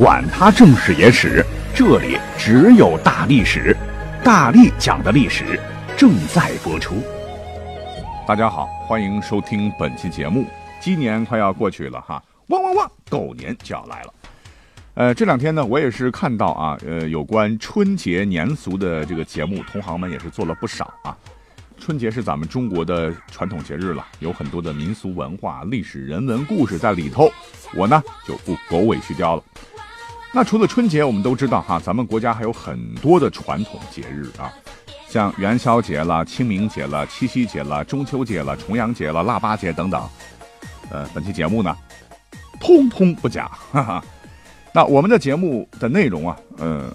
管他正史野史，这里只有大历史，大力讲的历史正在播出。大家好，欢迎收听本期节目。鸡年快要过去了哈，汪汪汪，狗年就要来了。呃，这两天呢，我也是看到啊，呃，有关春节年俗的这个节目，同行们也是做了不少啊。春节是咱们中国的传统节日了，有很多的民俗文化、历史人文故事在里头，我呢就不狗尾续貂了。那除了春节，我们都知道哈，咱们国家还有很多的传统节日啊，像元宵节了、清明节了、七夕节了、中秋节了、重阳节了、腊八节等等。呃，本期节目呢，通通不假。哈哈。那我们的节目的内容啊，呃，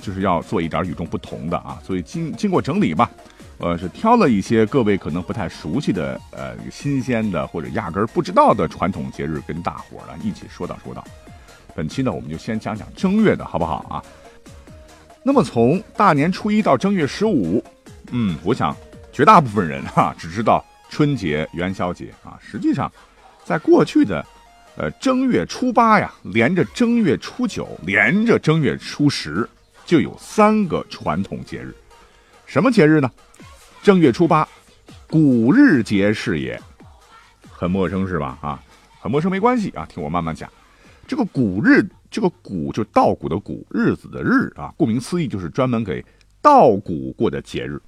就是要做一点与众不同的啊，所以经经过整理吧，呃，是挑了一些各位可能不太熟悉的、呃，新鲜的或者压根儿不知道的传统节日，跟大伙儿呢一起说道说道。本期呢，我们就先讲讲正月的好不好啊？那么从大年初一到正月十五，嗯，我想绝大部分人哈只知道春节、元宵节啊。实际上，在过去的呃正月初八呀，连着正月初九，连着正月初十，就有三个传统节日。什么节日呢？正月初八，古日节是也。很陌生是吧？啊，很陌生没关系啊，听我慢慢讲。这个古日，这个古就稻谷的谷，日子的日啊，顾名思义就是专门给稻谷过的节日。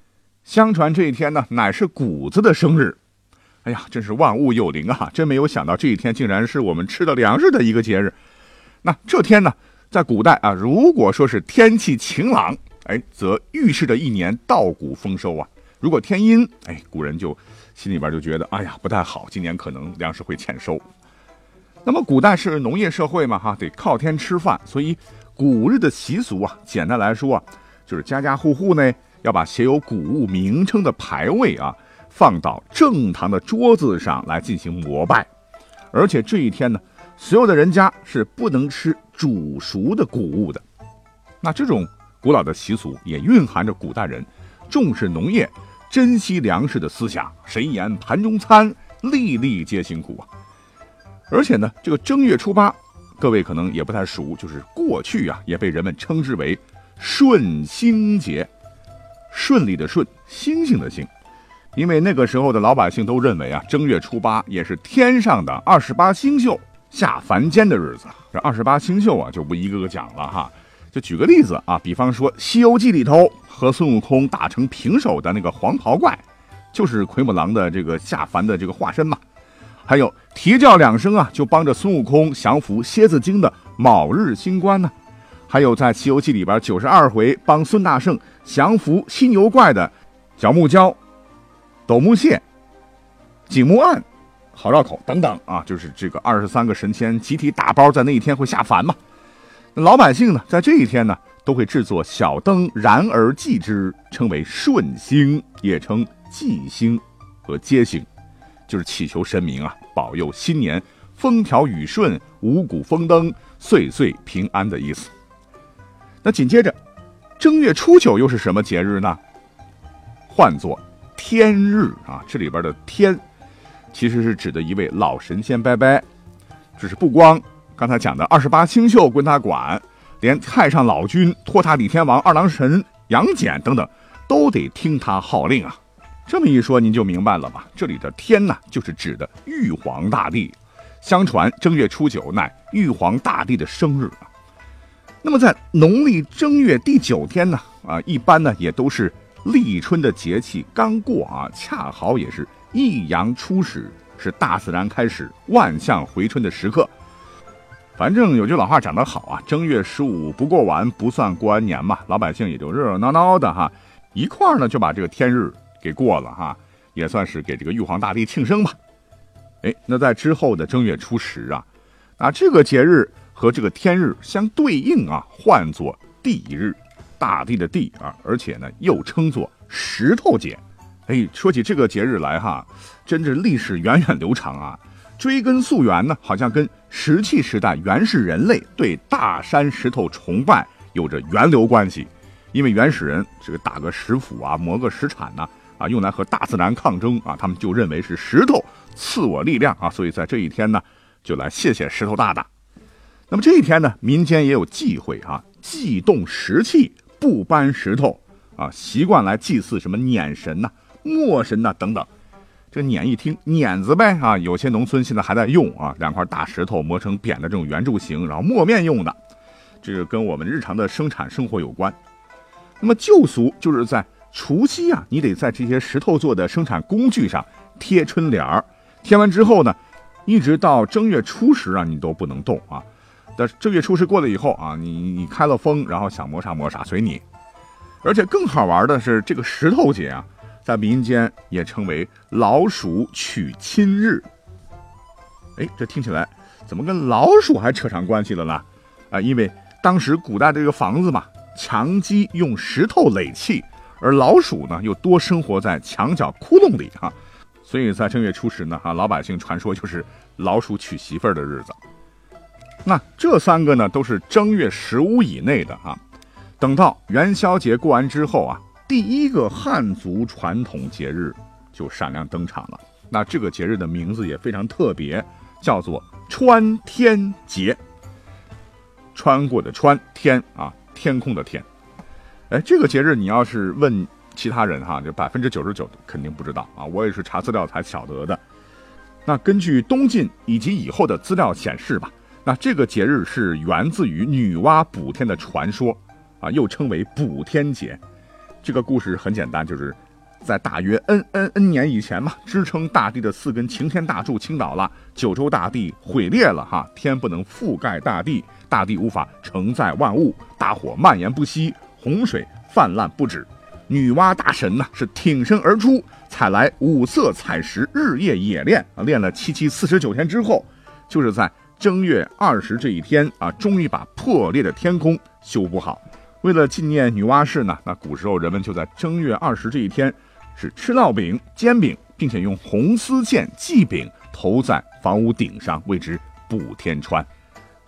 相传这一天呢，乃是谷子的生日。哎呀，真是万物有灵啊！真没有想到这一天竟然是我们吃的粮食的一个节日。那这天呢，在古代啊，如果说是天气晴朗，哎，则预示着一年稻谷丰收啊；如果天阴，哎，古人就心里边就觉得，哎呀，不太好，今年可能粮食会欠收。那么古代是农业社会嘛，哈，得靠天吃饭，所以古日的习俗啊，简单来说啊，就是家家户户呢要把写有谷物名称的牌位啊放到正堂的桌子上来进行膜拜，而且这一天呢，所有的人家是不能吃煮熟的谷物的。那这种古老的习俗也蕴含着古代人重视农业、珍惜粮食的思想。谁言盘中餐，粒粒皆辛苦啊！而且呢，这个正月初八，各位可能也不太熟，就是过去啊，也被人们称之为顺星节，顺利的顺，星星的星，因为那个时候的老百姓都认为啊，正月初八也是天上的二十八星宿下凡间的日子。这二十八星宿啊，就不一个个讲了哈，就举个例子啊，比方说《西游记》里头和孙悟空打成平手的那个黄袍怪，就是奎木狼的这个下凡的这个化身嘛。还有啼叫两声啊，就帮着孙悟空降服蝎子精的卯日星官呢。还有在《西游记》里边九十二回帮孙大圣降服犀牛怪的角木蛟、斗木蟹、景木案、好绕口等等啊，就是这个二十三个神仙集体打包在那一天会下凡嘛。老百姓呢，在这一天呢，都会制作小灯燃而祭之，称为顺星，也称祭星和接星。就是祈求神明啊，保佑新年风调雨顺、五谷丰登、岁岁平安的意思。那紧接着，正月初九又是什么节日呢？唤作天日啊！这里边的天，其实是指的一位老神仙拜拜。只是不光刚才讲的二十八星宿归他管，连太上老君、托塔李天王、二郎神、杨戬等等，都得听他号令啊。这么一说，您就明白了吧？这里的天呢，就是指的玉皇大帝。相传正月初九乃玉皇大帝的生日。那么在农历正月第九天呢，啊，一般呢也都是立春的节气刚过啊，恰好也是一阳初始，是大自然开始万象回春的时刻。反正有句老话讲得好啊，正月十五不过完，不算过完年嘛。老百姓也就热热闹闹的哈，一块儿呢就把这个天日。给过了哈，也算是给这个玉皇大帝庆生吧。哎，那在之后的正月初十啊，啊这个节日和这个天日相对应啊，唤作地日。大地的地啊，而且呢又称作石头节。哎，说起这个节日来哈，真是历史源远流长啊。追根溯源呢，好像跟石器时代原始人类对大山石头崇拜有着源流关系。因为原始人这个打个石斧啊，磨个石铲呐，啊用来和大自然抗争啊，他们就认为是石头赐我力量啊，所以在这一天呢，就来谢谢石头大大。那么这一天呢，民间也有忌讳啊，忌动石器，不搬石头啊，习惯来祭祀什么碾神呐、磨神呐等等。这碾一听碾子呗啊，有些农村现在还在用啊，两块大石头磨成扁的这种圆柱形，然后磨面用的，这个跟我们日常的生产生活有关。那么旧俗就是在除夕啊，你得在这些石头做的生产工具上贴春联儿，贴完之后呢，一直到正月初十啊，你都不能动啊。但正月初十过了以后啊，你你开了封，然后想磨啥磨啥随你。而且更好玩的是，这个石头节啊，在民间也称为老鼠娶亲日。哎，这听起来怎么跟老鼠还扯上关系了呢？啊，因为当时古代这个房子嘛。墙基用石头垒砌，而老鼠呢又多生活在墙角窟窿里哈，所以在正月初十呢哈，老百姓传说就是老鼠娶媳妇儿的日子。那这三个呢都是正月十五以内的哈，等到元宵节过完之后啊，第一个汉族传统节日就闪亮登场了。那这个节日的名字也非常特别，叫做穿天节。穿过的穿天啊。天空的天，哎，这个节日你要是问其他人哈，就百分之九十九肯定不知道啊。我也是查资料才晓得的。那根据东晋以及以后的资料显示吧，那这个节日是源自于女娲补天的传说啊，又称为补天节。这个故事很简单，就是在大约 n n n 年以前嘛，支撑大地的四根擎天大柱倾倒了，九州大地毁裂了哈，天不能覆盖大地。大地无法承载万物，大火蔓延不息，洪水泛滥不止。女娲大神呢是挺身而出，采来五色彩石，日夜冶炼啊，炼了七七四十九天之后，就是在正月二十这一天啊，终于把破裂的天空修补好。为了纪念女娲氏呢，那古时候人们就在正月二十这一天是吃烙饼、煎饼，并且用红丝线系饼投在房屋顶上，为之补天穿。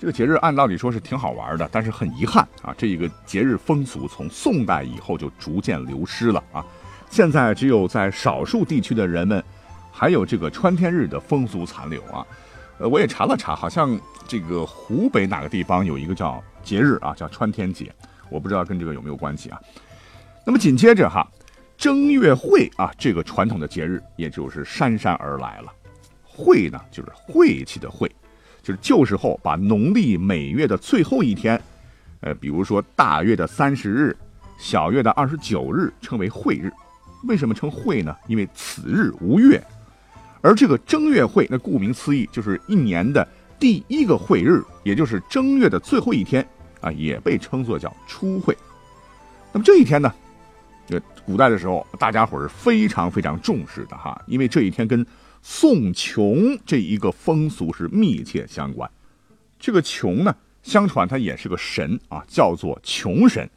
这个节日按道理说是挺好玩的，但是很遗憾啊，这一个节日风俗从宋代以后就逐渐流失了啊。现在只有在少数地区的人们还有这个穿天日的风俗残留啊。呃，我也查了查，好像这个湖北哪个地方有一个叫节日啊，叫穿天节，我不知道跟这个有没有关系啊。那么紧接着哈，正月会啊，这个传统的节日也就是姗姗而来了。会呢，就是晦气的晦。是旧时候把农历每月的最后一天，呃，比如说大月的三十日、小月的二十九日，称为晦日。为什么称晦呢？因为此日无月。而这个正月会，那顾名思义就是一年的第一个晦日，也就是正月的最后一天啊，也被称作叫初会。那么这一天呢，这古代的时候，大家伙是非常非常重视的哈，因为这一天跟送穷这一个风俗是密切相关，这个穷呢，相传他也是个神啊，叫做穷神，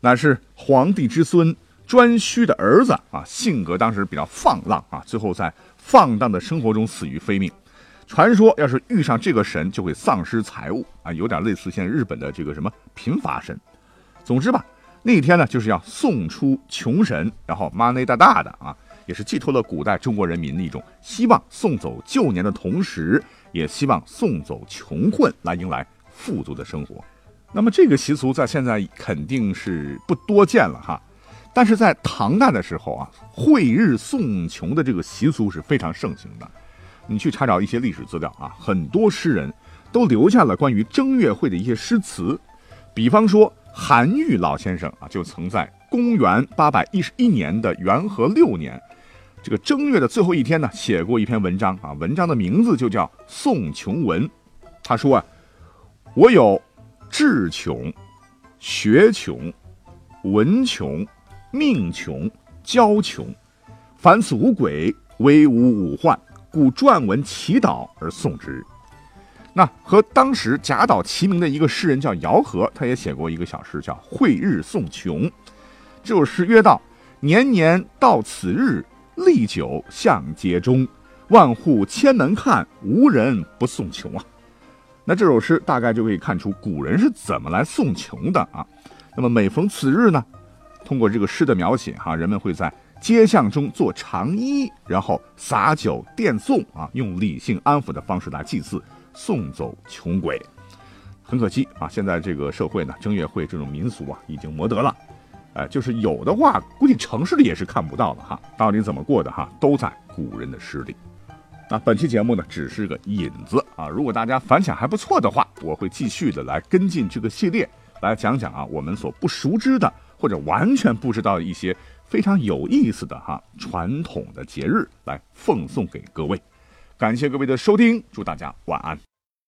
乃是皇帝之孙颛顼的儿子啊，性格当时比较放浪啊，最后在放荡的生活中死于非命。传说要是遇上这个神，就会丧失财物啊，有点类似现在日本的这个什么贫乏神。总之吧，那天呢，就是要送出穷神，然后 money 大大的啊。也是寄托了古代中国人民的一种希望，送走旧年的同时，也希望送走穷困，来迎来富足的生活。那么这个习俗在现在肯定是不多见了哈，但是在唐代的时候啊，会日送穷的这个习俗是非常盛行的。你去查找一些历史资料啊，很多诗人都留下了关于正月会的一些诗词，比方说韩愈老先生啊，就曾在公元八百一十一年的元和六年。这个正月的最后一天呢，写过一篇文章啊，文章的名字就叫《送穷文》。他说啊，我有志穷、学穷、文穷、命穷、交穷，凡此五鬼，唯无五患，故撰文祈祷而送之。那和当时贾岛齐名的一个诗人叫姚和，他也写过一个小诗叫《会日送穷》。这首诗约道：“年年到此日，历久向街中。万户千门看，无人不送穷啊。”那这首诗大概就可以看出古人是怎么来送穷的啊。那么每逢此日呢，通过这个诗的描写哈，人们会在街巷中做长揖，然后洒酒奠送啊，用理性安抚的方式来祭祀。送走穷鬼，很可惜啊！现在这个社会呢，正月会这种民俗啊，已经没得了。哎，就是有的话，估计城市里也是看不到的哈。到底怎么过的哈，都在古人的诗里。那本期节目呢，只是个引子啊。如果大家反响还不错的话，我会继续的来跟进这个系列，来讲讲啊我们所不熟知的或者完全不知道的一些非常有意思的哈传统的节日，来奉送给各位。感谢各位的收听，祝大家晚安。